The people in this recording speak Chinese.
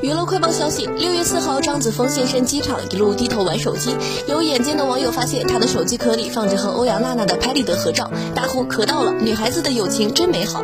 娱乐快报消息：六月四号，张子枫现身机场，一路低头玩手机。有眼尖的网友发现，他的手机壳里放着和欧阳娜娜的拍立得合照，大呼：“可到了，女孩子的友情真美好。”